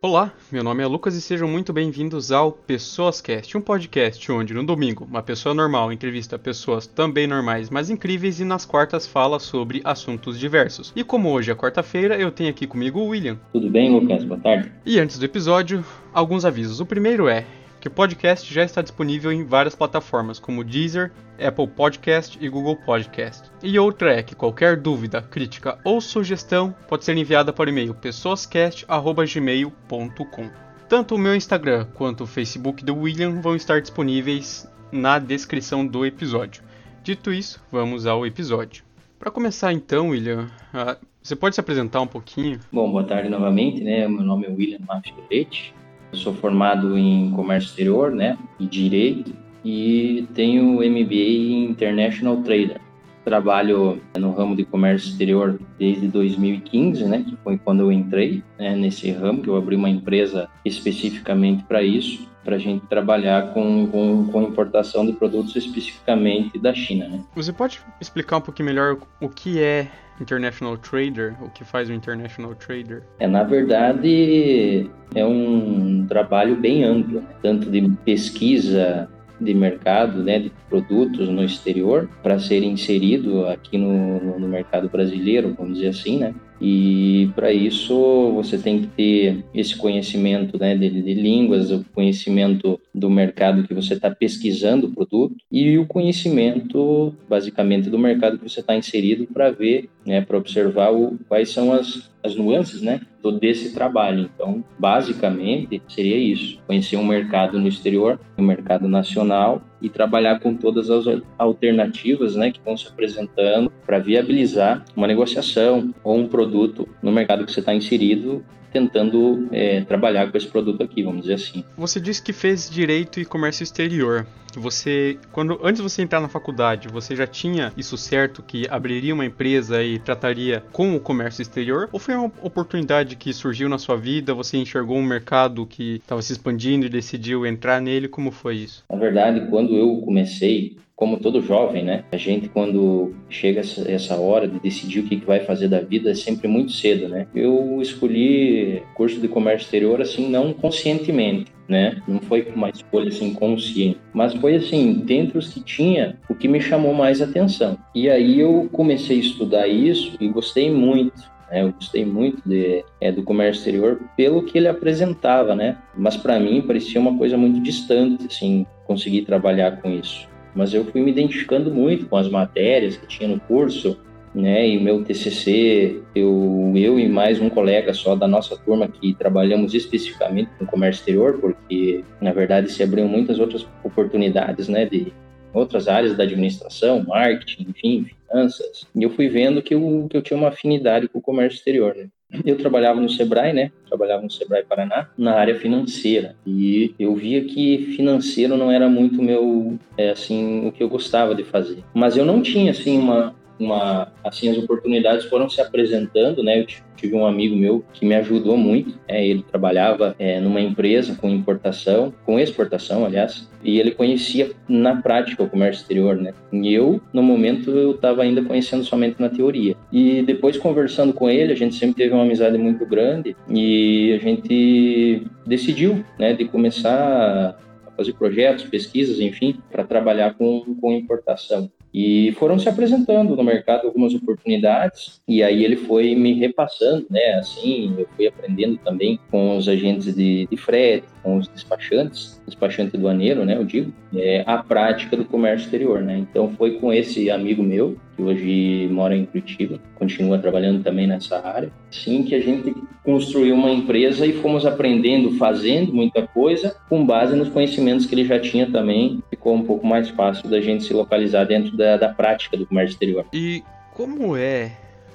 Olá, meu nome é Lucas e sejam muito bem-vindos ao PessoasCast, um podcast onde no domingo uma pessoa normal entrevista pessoas também normais, mas incríveis e nas quartas fala sobre assuntos diversos. E como hoje é quarta-feira, eu tenho aqui comigo o William. Tudo bem, Lucas? Boa tarde. E antes do episódio, alguns avisos. O primeiro é que o podcast já está disponível em várias plataformas, como Deezer, Apple Podcast e Google Podcast. E outra é que qualquer dúvida, crítica ou sugestão pode ser enviada por e-mail pessoascast.gmail.com. Tanto o meu Instagram quanto o Facebook do William vão estar disponíveis na descrição do episódio. Dito isso, vamos ao episódio. Para começar então, William, uh, você pode se apresentar um pouquinho? Bom, boa tarde novamente, né? Meu nome é William Mafioletti, sou formado em comércio exterior, né, e direito, e tenho MBA em International Trader. Trabalho no ramo de comércio exterior desde 2015, né, que foi quando eu entrei né, nesse ramo, que eu abri uma empresa especificamente para isso, para a gente trabalhar com, com, com, importação de produtos especificamente da China. Né? Você pode explicar um pouquinho melhor o que é International Trader, o que faz o International Trader? É, na verdade, é um trabalho bem amplo, né? tanto de pesquisa de mercado, né, de produtos no exterior para ser inserido aqui no, no, no, mercado brasileiro, vamos dizer assim, né? E para isso você tem que ter esse conhecimento né, de, de línguas, o conhecimento do mercado que você está pesquisando o produto e o conhecimento, basicamente, do mercado que você está inserido para ver, né, para observar o, quais são as, as nuances né, desse trabalho. Então, basicamente, seria isso: conhecer um mercado no exterior, um mercado nacional e trabalhar com todas as alternativas né, que vão se apresentando para viabilizar uma negociação ou um produto no mercado que você está inserido tentando é, trabalhar com esse produto aqui, vamos dizer assim. Você disse que fez direito e comércio exterior. Você, quando antes de você entrar na faculdade, você já tinha isso certo que abriria uma empresa e trataria com o comércio exterior? Ou foi uma oportunidade que surgiu na sua vida? Você enxergou um mercado que estava se expandindo e decidiu entrar nele? Como foi isso? Na verdade, quando eu comecei como todo jovem, né? A gente, quando chega essa hora de decidir o que vai fazer da vida, é sempre muito cedo, né? Eu escolhi curso de comércio exterior, assim, não conscientemente, né? Não foi uma escolha, assim, consciente. Mas foi, assim, dentre os que tinha, o que me chamou mais atenção. E aí eu comecei a estudar isso e gostei muito. Né? Eu gostei muito de, é, do comércio exterior pelo que ele apresentava, né? Mas para mim parecia uma coisa muito distante, assim, conseguir trabalhar com isso mas eu fui me identificando muito com as matérias que tinha no curso, né? E o meu TCC, eu, eu e mais um colega só da nossa turma que trabalhamos especificamente com comércio exterior, porque na verdade se abriam muitas outras oportunidades, né? De outras áreas da administração, marketing, enfim, finanças. E eu fui vendo que eu, que eu tinha uma afinidade com o comércio exterior, né? Eu trabalhava no Sebrae, né? Trabalhava no Sebrae Paraná, na área financeira. E eu via que financeiro não era muito meu, é, assim, o que eu gostava de fazer. Mas eu não tinha, assim, uma, uma, assim, as oportunidades foram se apresentando, né? Eu tive um amigo meu que me ajudou muito. É, ele trabalhava é, numa empresa com importação, com exportação, aliás, e ele conhecia na prática o comércio exterior, né? E eu, no momento, eu estava ainda conhecendo somente na teoria. E depois conversando com ele, a gente sempre teve uma amizade muito grande e a gente decidiu, né, de começar a fazer projetos, pesquisas, enfim, para trabalhar com, com importação. E foram se apresentando no mercado algumas oportunidades, e aí ele foi me repassando, né? Assim, eu fui aprendendo também com os agentes de, de frete, com os despachantes, despachante doaneiro, né? Eu digo, é, a prática do comércio exterior, né? Então foi com esse amigo meu, que hoje mora em Curitiba, continua trabalhando também nessa área, sim que a gente construiu uma empresa e fomos aprendendo, fazendo muita coisa, com base nos conhecimentos que ele já tinha também, ficou um pouco mais fácil da gente se localizar dentro da, da prática do comércio exterior. E como é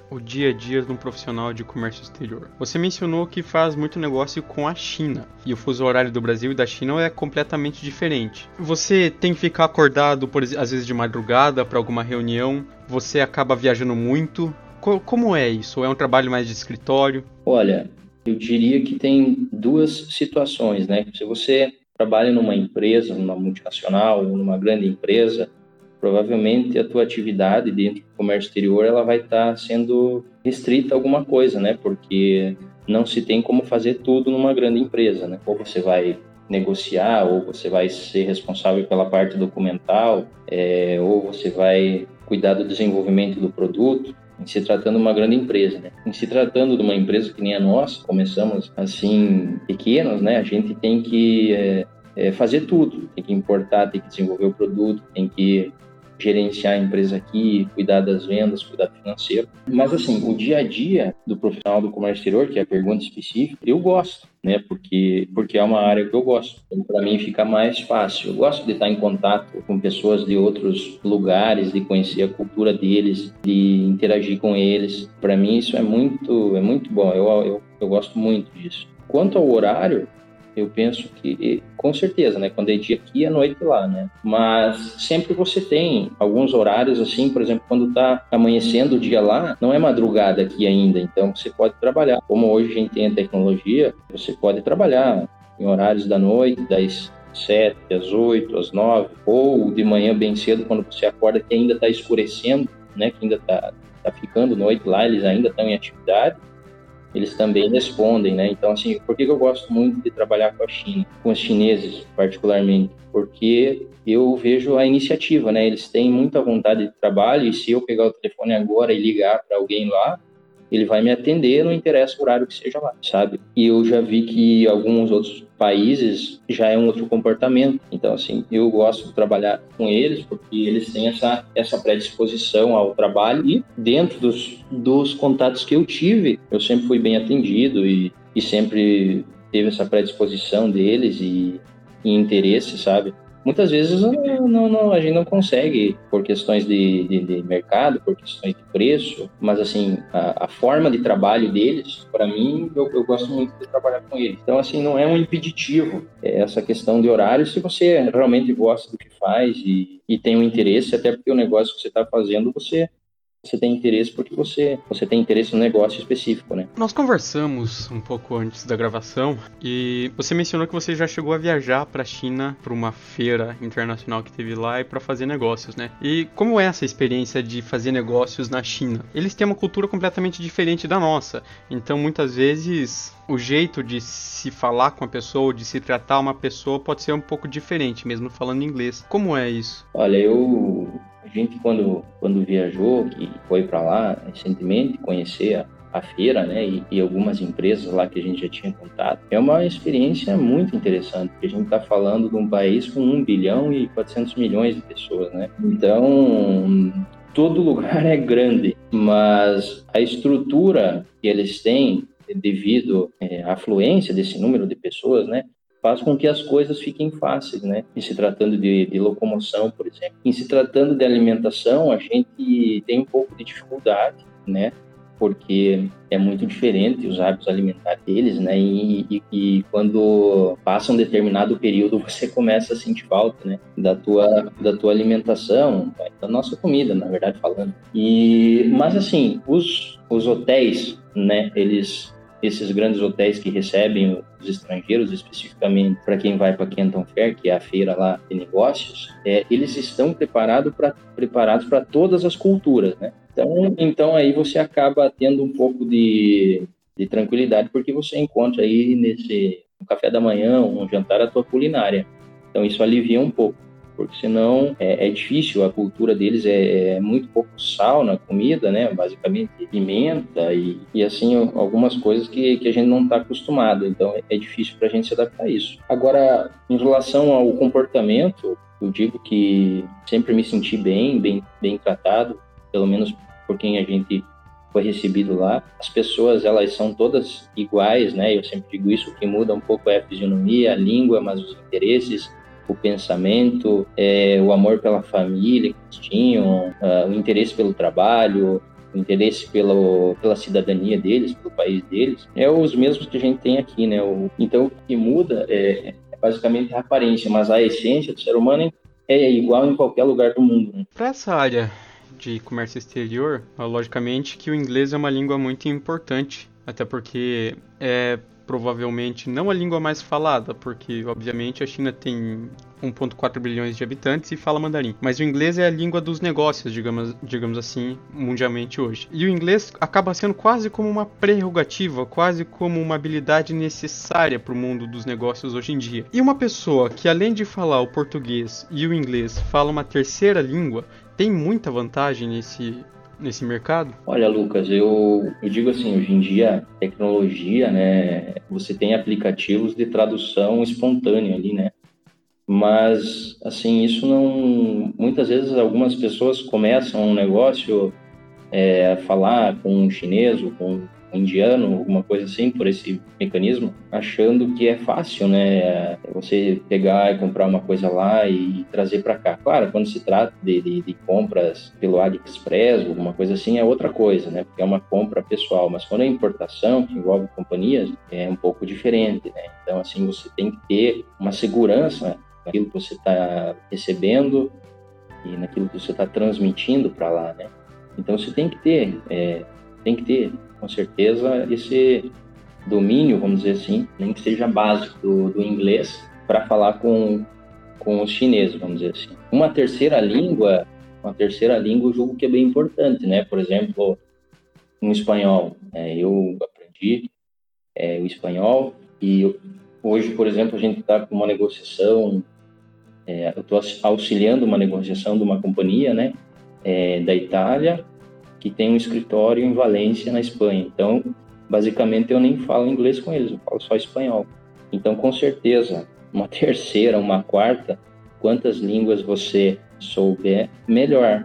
o dia a dia de um profissional de comércio exterior? Você mencionou que faz muito negócio com a China e o fuso horário do Brasil e da China é completamente diferente. Você tem que ficar acordado, por, às vezes de madrugada, para alguma reunião. Você acaba viajando muito. Como é isso? É um trabalho mais de escritório? Olha, eu diria que tem duas situações, né? Se você trabalha numa empresa, numa multinacional, numa grande empresa, provavelmente a tua atividade dentro do comércio exterior ela vai estar tá sendo restrita a alguma coisa, né? Porque não se tem como fazer tudo numa grande empresa, né? Ou você vai negociar, ou você vai ser responsável pela parte documental, é, ou você vai cuidar do desenvolvimento do produto. Em se tratando de uma grande empresa, né? Em se tratando de uma empresa que nem a nossa, começamos assim pequenos, né? A gente tem que é, é, fazer tudo, tem que importar, tem que desenvolver o produto, tem que gerenciar a empresa aqui, cuidar das vendas, cuidar do financeiro. Mas assim, o dia a dia do profissional do comércio exterior, que é a pergunta específica, eu gosto, né? Porque porque é uma área que eu gosto. Então, para mim fica mais fácil. Eu gosto de estar em contato com pessoas de outros lugares, de conhecer a cultura deles, de interagir com eles. Para mim isso é muito é muito bom. Eu, eu eu gosto muito disso. Quanto ao horário, eu penso que, com certeza, né? Quando é dia aqui, é noite lá, né? Mas sempre você tem alguns horários, assim, por exemplo, quando tá amanhecendo o dia lá, não é madrugada aqui ainda, então você pode trabalhar. Como hoje a gente tem a tecnologia, você pode trabalhar em horários da noite, das sete, às oito, às nove, ou de manhã bem cedo, quando você acorda que ainda está escurecendo, né? Que ainda está tá ficando noite lá, eles ainda estão em atividade eles também respondem, né? Então, assim, por que eu gosto muito de trabalhar com a China, com os chineses particularmente? Porque eu vejo a iniciativa, né? Eles têm muita vontade de trabalho e se eu pegar o telefone agora e ligar para alguém lá, ele vai me atender, não interessa o horário que seja lá, sabe? E eu já vi que alguns outros países já é um outro comportamento. Então, assim, eu gosto de trabalhar com eles porque eles têm essa, essa predisposição ao trabalho e dentro dos, dos contatos que eu tive, eu sempre fui bem atendido e, e sempre teve essa predisposição deles e, e interesse, sabe? Muitas vezes não, não, não, a gente não consegue por questões de, de, de, mercado, por questões de preço, mas assim, a, a forma de trabalho deles, para mim, eu, eu, gosto muito de trabalhar com eles. Então, assim, não é um impeditivo é essa questão de horário se você realmente gosta do que faz e, e tem um interesse, até porque o negócio que você está fazendo, você você tem interesse porque você, você tem interesse no negócio específico, né? Nós conversamos um pouco antes da gravação e você mencionou que você já chegou a viajar para a China para uma feira internacional que teve lá e para fazer negócios, né? E como é essa experiência de fazer negócios na China? Eles têm uma cultura completamente diferente da nossa, então muitas vezes o jeito de se falar com a pessoa, de se tratar uma pessoa pode ser um pouco diferente, mesmo falando inglês. Como é isso? Olha, eu a gente quando quando viajou, que foi para lá recentemente conhecer a, a feira, né, e, e, algumas empresas lá que a gente já tinha contato, é uma experiência muito interessante, porque a gente está falando de um país com 1 bilhão e 400 milhões de pessoas, né? Então, todo lugar é grande, mas a estrutura que eles têm devido é, à afluência desse número de pessoas, né, faz com que as coisas fiquem fáceis, né? Em se tratando de, de, locomoção, por exemplo. Em se tratando de alimentação, a gente tem um pouco de dificuldade, né? Porque é muito diferente os hábitos alimentares deles, né? E, e, e, quando passa um determinado período, você começa a sentir falta, né? Da tua, da tua alimentação, da nossa comida, na verdade falando. E, mas assim, os, os hotéis, né? Eles esses grandes hotéis que recebem os estrangeiros, especificamente para quem vai para Canton Fair, que é a feira lá de negócios, é, eles estão preparados para preparados para todas as culturas, né? Então, então aí você acaba tendo um pouco de, de tranquilidade porque você encontra aí nesse um café da manhã, um jantar a tua culinária. Então isso alivia um pouco porque senão é, é difícil, a cultura deles é, é, muito pouco sal na comida, né? Basicamente pimenta e, e assim algumas coisas que, que a gente não está acostumado, então é, é difícil para a gente se adaptar a isso. Agora, em relação ao comportamento, eu digo que sempre me senti bem, bem, bem tratado, pelo menos por quem a gente foi recebido lá. As pessoas, elas são todas iguais, né? Eu sempre digo isso, o que muda um pouco é a fisionomia, a língua, mas os interesses, o pensamento, é, o amor pela família que eles tinham, uh, o interesse pelo trabalho, o interesse pelo, pela cidadania deles, pelo país deles, é os mesmos que a gente tem aqui, né? O, então, o que muda é, é, basicamente a aparência, mas a essência do ser humano é igual em qualquer lugar do mundo. Né? Para essa área de comércio exterior, logicamente que o inglês é uma língua muito importante, até porque é provavelmente não a língua mais falada, porque obviamente a China tem 1.4 bilhões de habitantes e fala mandarim. Mas o inglês é a língua dos negócios, digamos, digamos assim, mundialmente hoje. E o inglês acaba sendo quase como uma prerrogativa, quase como uma habilidade necessária para o mundo dos negócios hoje em dia. E uma pessoa que além de falar o português e o inglês fala uma terceira língua, tem muita vantagem nesse nesse mercado? Olha, Lucas, eu, eu digo assim, hoje em dia, tecnologia, né, você tem aplicativos de tradução espontânea ali, né? Mas, assim, isso não... Muitas vezes algumas pessoas começam um negócio é, a falar com um chinês ou com indiano, alguma coisa assim, por esse mecanismo, achando que é fácil, né? Você pegar e comprar uma coisa lá e trazer para cá. Claro, quando se trata de, de, de, compras pelo AliExpress, alguma coisa assim, é outra coisa, né? Porque é uma compra pessoal. Mas quando é importação, que envolve companhias, é um pouco diferente, né? Então, assim, você tem que ter uma segurança naquilo que você está recebendo e naquilo que você está transmitindo para lá, né? Então, você tem que ter, é, tem que ter com certeza, esse domínio, vamos dizer assim, nem que seja básico do, do inglês, para falar com, com os chineses, vamos dizer assim. Uma terceira língua, uma terceira língua, eu julgo que é bem importante, né? Por exemplo, um espanhol. É, eu aprendi é, o espanhol e hoje, por exemplo, a gente está com uma negociação, é, eu estou auxiliando uma negociação de uma companhia, né? É, da Itália que tem um escritório em Valência, na Espanha. Então, basicamente, eu nem falo inglês com eles, eu falo só espanhol. Então, com certeza, uma terceira, uma quarta, quantas línguas você souber, melhor.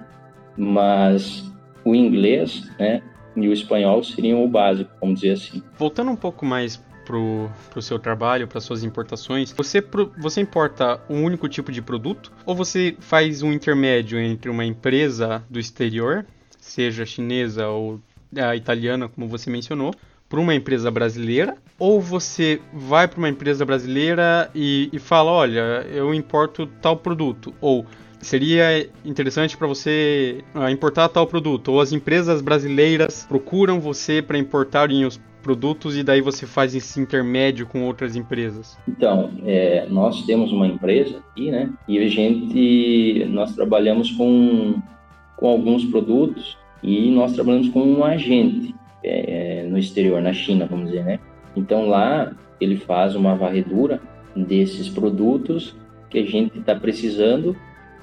Mas o inglês, né, e o espanhol seriam o básico, vamos dizer assim. Voltando um pouco mais pro, pro seu trabalho, para suas importações, você, você importa um único tipo de produto ou você faz um intermédio entre uma empresa do exterior seja chinesa ou a italiana, como você mencionou, para uma empresa brasileira, ou você vai para uma empresa brasileira e, e fala, olha, eu importo tal produto, ou seria interessante para você uh, importar tal produto, ou as empresas brasileiras procuram você para importarem os produtos e daí você faz esse intermédio com outras empresas? Então, é, nós temos uma empresa aqui, né? E a gente, nós trabalhamos com com alguns produtos e nós trabalhamos com um agente é, no exterior, na China, vamos dizer, né? Então lá ele faz uma varredura desses produtos que a gente está precisando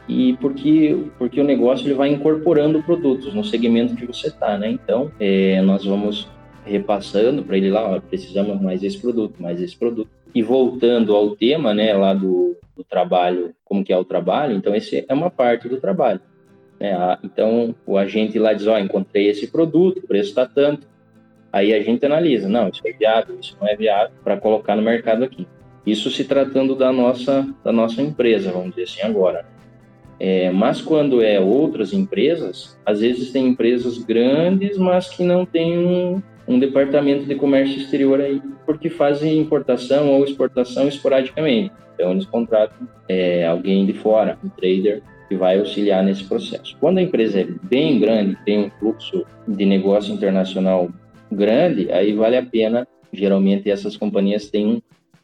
e porque porque o negócio ele vai incorporando produtos no segmento que você está, né? Então é, nós vamos repassando para ele lá, ó, precisamos mais esse produto, mais esse produto. E voltando ao tema, né, lá do, do trabalho, como que é o trabalho, então esse é uma parte do trabalho. Né? Então, o agente lá diz, ó, oh, encontrei esse produto, o preço está tanto. Aí a gente analisa, não, isso é viável, isso não é viável para colocar no mercado aqui. Isso se tratando da nossa, da nossa empresa, vamos dizer assim agora. É, mas quando é outras empresas, às vezes tem empresas grandes, mas que não tem um, um departamento de comércio exterior aí, porque fazem importação ou exportação esporadicamente. Então eles contratam é, alguém de fora, um trader, que vai auxiliar nesse processo. Quando a empresa é bem grande, tem um fluxo de negócio internacional grande, aí vale a pena. Geralmente essas companhias têm um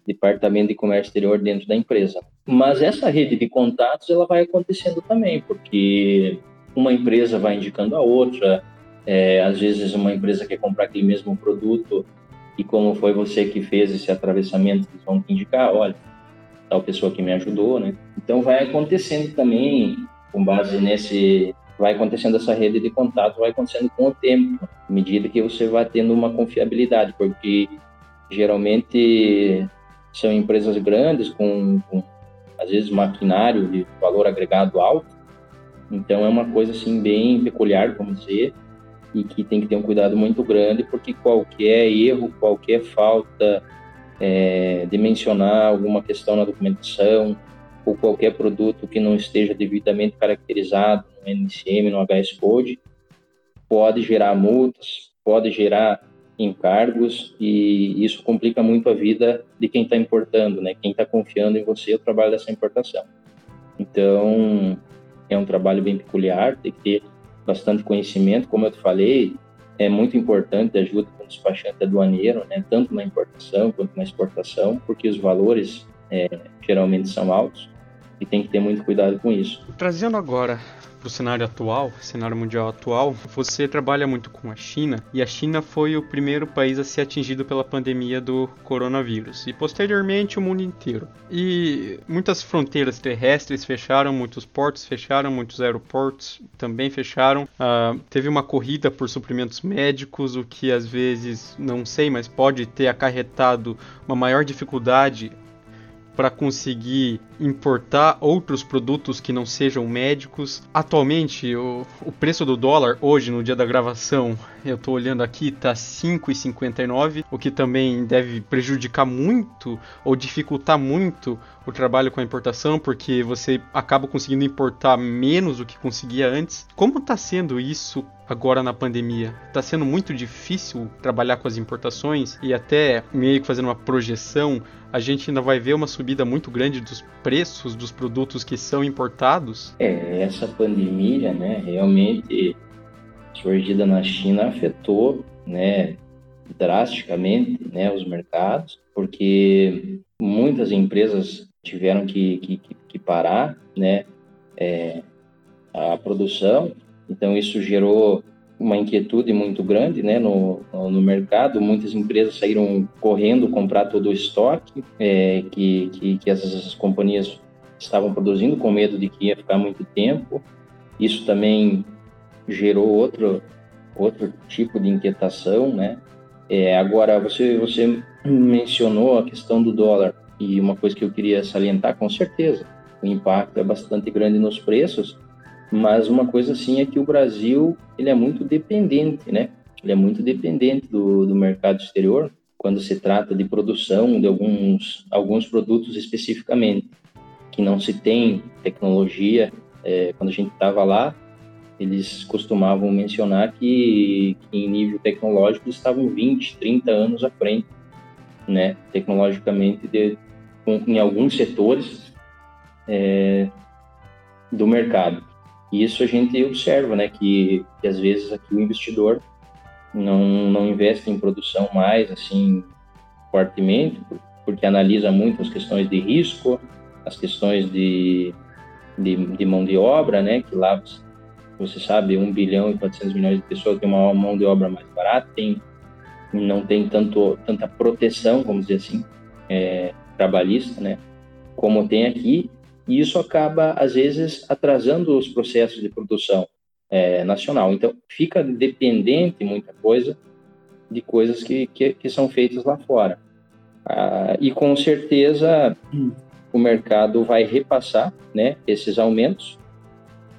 departamento de comércio exterior dentro da empresa. Mas essa rede de contatos ela vai acontecendo também, porque uma empresa vai indicando a outra. É, às vezes uma empresa quer comprar aquele mesmo produto e como foi você que fez esse atravessamento, eles vão te indicar, olha, tal pessoa que me ajudou, né? Então vai acontecendo também, com base nesse, vai acontecendo essa rede de contato, vai acontecendo com o tempo, à medida que você vai tendo uma confiabilidade, porque geralmente são empresas grandes com, com às vezes maquinário de valor agregado alto, então é uma coisa assim bem peculiar, vamos dizer, e que tem que ter um cuidado muito grande, porque qualquer erro, qualquer falta é, dimensionar alguma questão na documentação ou qualquer produto que não esteja devidamente caracterizado no NCM, no HS Code, pode gerar multas, pode gerar encargos e isso complica muito a vida de quem está importando, né? Quem está confiando em você o trabalho dessa importação. Então é um trabalho bem peculiar, tem que ter bastante conhecimento, como eu te falei, é muito importante a ajuda do despachante aduaneiro, né, tanto na importação quanto na exportação, porque os valores é, geralmente são altos e tem que ter muito cuidado com isso. Trazendo agora para o cenário atual, cenário mundial atual, você trabalha muito com a China e a China foi o primeiro país a ser atingido pela pandemia do coronavírus e posteriormente o mundo inteiro. E muitas fronteiras terrestres fecharam, muitos portos fecharam, muitos aeroportos também fecharam. Uh, teve uma corrida por suprimentos médicos, o que às vezes não sei, mas pode ter acarretado uma maior dificuldade para conseguir importar outros produtos que não sejam médicos. Atualmente, o, o preço do dólar, hoje, no dia da gravação, eu estou olhando aqui, está 5,59, o que também deve prejudicar muito ou dificultar muito o trabalho com a importação, porque você acaba conseguindo importar menos do que conseguia antes. Como está sendo isso agora na pandemia? Está sendo muito difícil trabalhar com as importações e até meio que fazendo uma projeção, a gente ainda vai ver uma subida muito grande dos preços dos produtos que são importados? É, essa pandemia, né, realmente surgida na China afetou, né, drasticamente, né, os mercados, porque muitas empresas tiveram que, que, que parar, né, é, a produção. Então isso gerou uma inquietude muito grande, né, no, no mercado. Muitas empresas saíram correndo comprar todo o estoque é, que, que, que essas companhias estavam produzindo, com medo de que ia ficar muito tempo. Isso também gerou outro outro tipo de inquietação, né? É, agora você você mencionou a questão do dólar e uma coisa que eu queria salientar com certeza o impacto é bastante grande nos preços, mas uma coisa sim é que o Brasil ele é muito dependente, né? Ele é muito dependente do, do mercado exterior quando se trata de produção de alguns alguns produtos especificamente que não se tem tecnologia. É, quando a gente estava lá, eles costumavam mencionar que, que, em nível tecnológico estavam 20, 30 anos à frente, né, tecnologicamente, de, em alguns setores é, do mercado. E isso a gente observa, né, que, que às vezes aqui o investidor não, não investe em produção mais, assim, fortemente, porque analisa muito as questões de risco, as questões de, de, de mão de obra, né, que lá sabe, 1 bilhão e 400 milhões de pessoas tem uma mão de obra mais barata, tem, não tem tanto, tanta proteção, vamos dizer assim, é, trabalhista, né, como tem aqui, e isso acaba, às vezes, atrasando os processos de produção é, nacional. Então, fica dependente muita coisa de coisas que, que, que são feitas lá fora. Ah, e com certeza o mercado vai repassar né, esses aumentos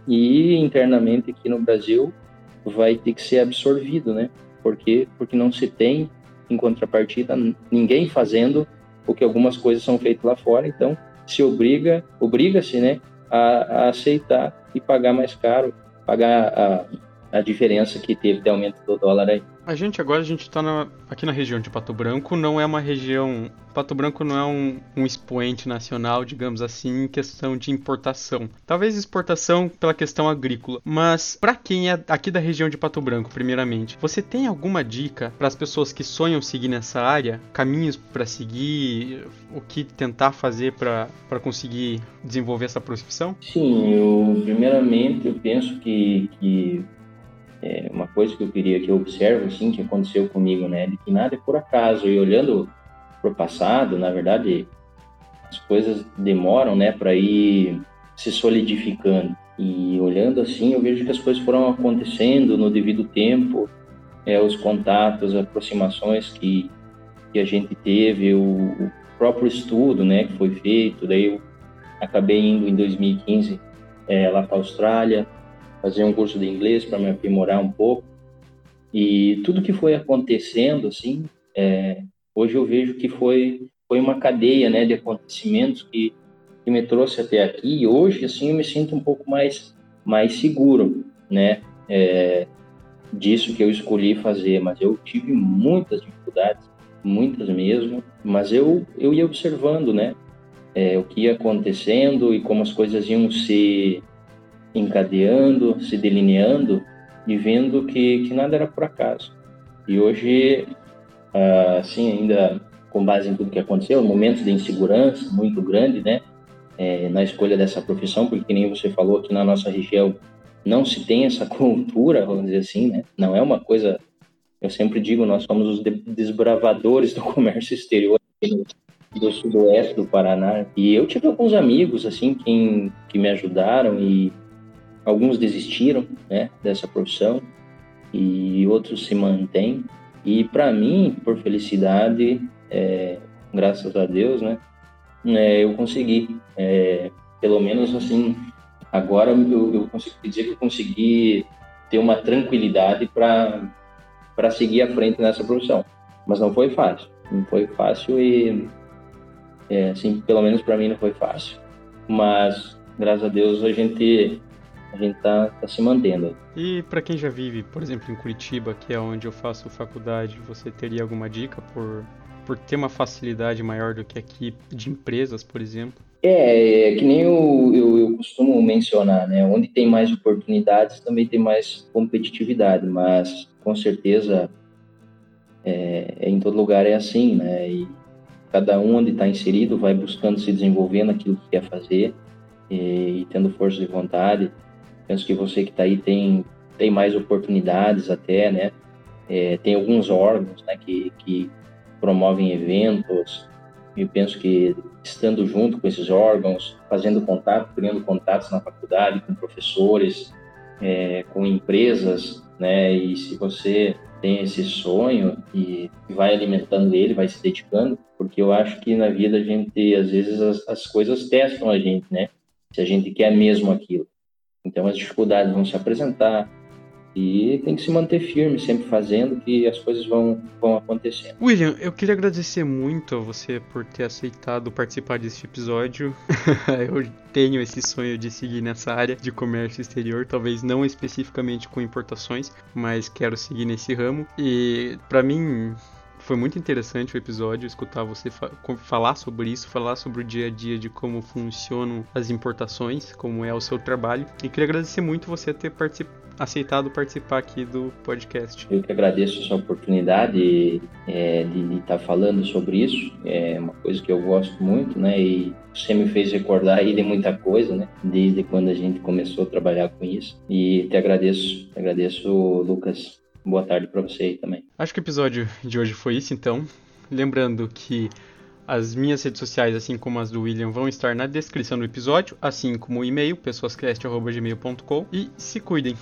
e internamente aqui no Brasil vai ter que ser absorvido, né? Porque porque não se tem em contrapartida ninguém fazendo o que algumas coisas são feitas lá fora, então se obriga, obriga-se, né, a, a, aceitar e pagar mais caro, pagar a, a diferença que teve de aumento do dólar aí. A gente agora a gente está aqui na região de Pato Branco, não é uma região. Pato Branco não é um, um expoente nacional, digamos assim, em questão de importação. Talvez exportação pela questão agrícola, mas para quem é aqui da região de Pato Branco, primeiramente, você tem alguma dica para as pessoas que sonham seguir nessa área, caminhos para seguir, o que tentar fazer para conseguir desenvolver essa profissão? Sim, eu primeiramente eu penso que, que é uma coisa que eu queria que eu observo assim que aconteceu comigo, né, de que nada é por acaso. E olhando para o passado, na verdade, as coisas demoram, né, para ir se solidificando. E olhando assim, eu vejo que as coisas foram acontecendo no devido tempo, é, os contatos, aproximações que, que a gente teve, o, o próprio estudo, né, que foi feito. Daí eu acabei indo em 2015 é, lá para a Austrália, fazer um curso de inglês para me aprimorar um pouco. E tudo que foi acontecendo, assim, é, hoje eu vejo que foi, foi uma cadeia né, de acontecimentos que, que me trouxe até aqui. E hoje, assim, eu me sinto um pouco mais, mais seguro, né? É, disso que eu escolhi fazer, mas eu tive muitas dificuldades, muitas mesmo, mas eu, eu ia observando, né? É, o que ia acontecendo e como as coisas iam se encadeando, se delineando, e vendo que, que nada era por acaso. E hoje, assim, ainda com base em tudo que aconteceu, momentos de insegurança muito grande, né? É, na escolha dessa profissão, porque nem você falou aqui na nossa região não se tem essa cultura, vamos dizer assim, né? Não é uma coisa. Eu sempre digo, nós somos os desbravadores do comércio exterior do sudoeste do Paraná. E eu tive alguns amigos, assim, que me ajudaram e alguns desistiram, né, dessa profissão e outros se mantêm. E para mim, por felicidade, é, graças a Deus, né, é, eu consegui, é, pelo menos assim, agora eu, eu consigo dizer que eu consegui ter uma tranquilidade para seguir à frente nessa profissão. Mas não foi fácil, não foi fácil e é, assim, pelo menos para mim não foi fácil. Mas, graças a Deus, a gente a gente tá, tá se mantendo. E para quem já vive, por exemplo, em Curitiba, que é onde eu faço faculdade, você teria alguma dica por, por ter uma facilidade maior do que aqui de empresas, por exemplo? É, é que nem eu, eu, eu, costumo mencionar, né? Onde tem mais oportunidades também tem mais competitividade, mas com certeza é, em todo lugar é assim, né? E cada um onde está inserido vai buscando se desenvolver naquilo que quer fazer e, e tendo força de vontade. Penso que você que está aí tem, tem mais oportunidades até, né? É, tem alguns órgãos né, que, que promovem eventos. E penso que estando junto com esses órgãos, fazendo contato, criando contatos na faculdade com professores, é, com empresas, né? E se você tem esse sonho e vai alimentando ele, vai se dedicando, porque eu acho que na vida a gente, às vezes, as, as coisas testam a gente, né? Se a gente quer mesmo aquilo. Então as dificuldades vão se apresentar, e tem que se manter firme, sempre fazendo, que as coisas vão, vão acontecendo. William, eu queria agradecer muito a você por ter aceitado participar desse episódio. eu tenho esse sonho de seguir nessa área de comércio exterior, talvez não especificamente com importações, mas quero seguir nesse ramo. E para mim foi muito interessante o episódio, escutar você fa falar sobre isso, falar sobre o dia a dia de como funcionam as importações, como é o seu trabalho. E queria agradecer muito você ter aceitado participar aqui do podcast. Eu que agradeço essa oportunidade é, de estar tá falando sobre isso. É uma coisa que eu gosto muito, né? E você me fez recordar aí de muita coisa, né? Desde quando a gente começou a trabalhar com isso. E te agradeço, te agradeço, Lucas, boa tarde para você aí também. Acho que o episódio de hoje foi isso, então. Lembrando que as minhas redes sociais, assim como as do William, vão estar na descrição do episódio, assim como o e-mail, pessoascast.gmail.com. E se cuidem.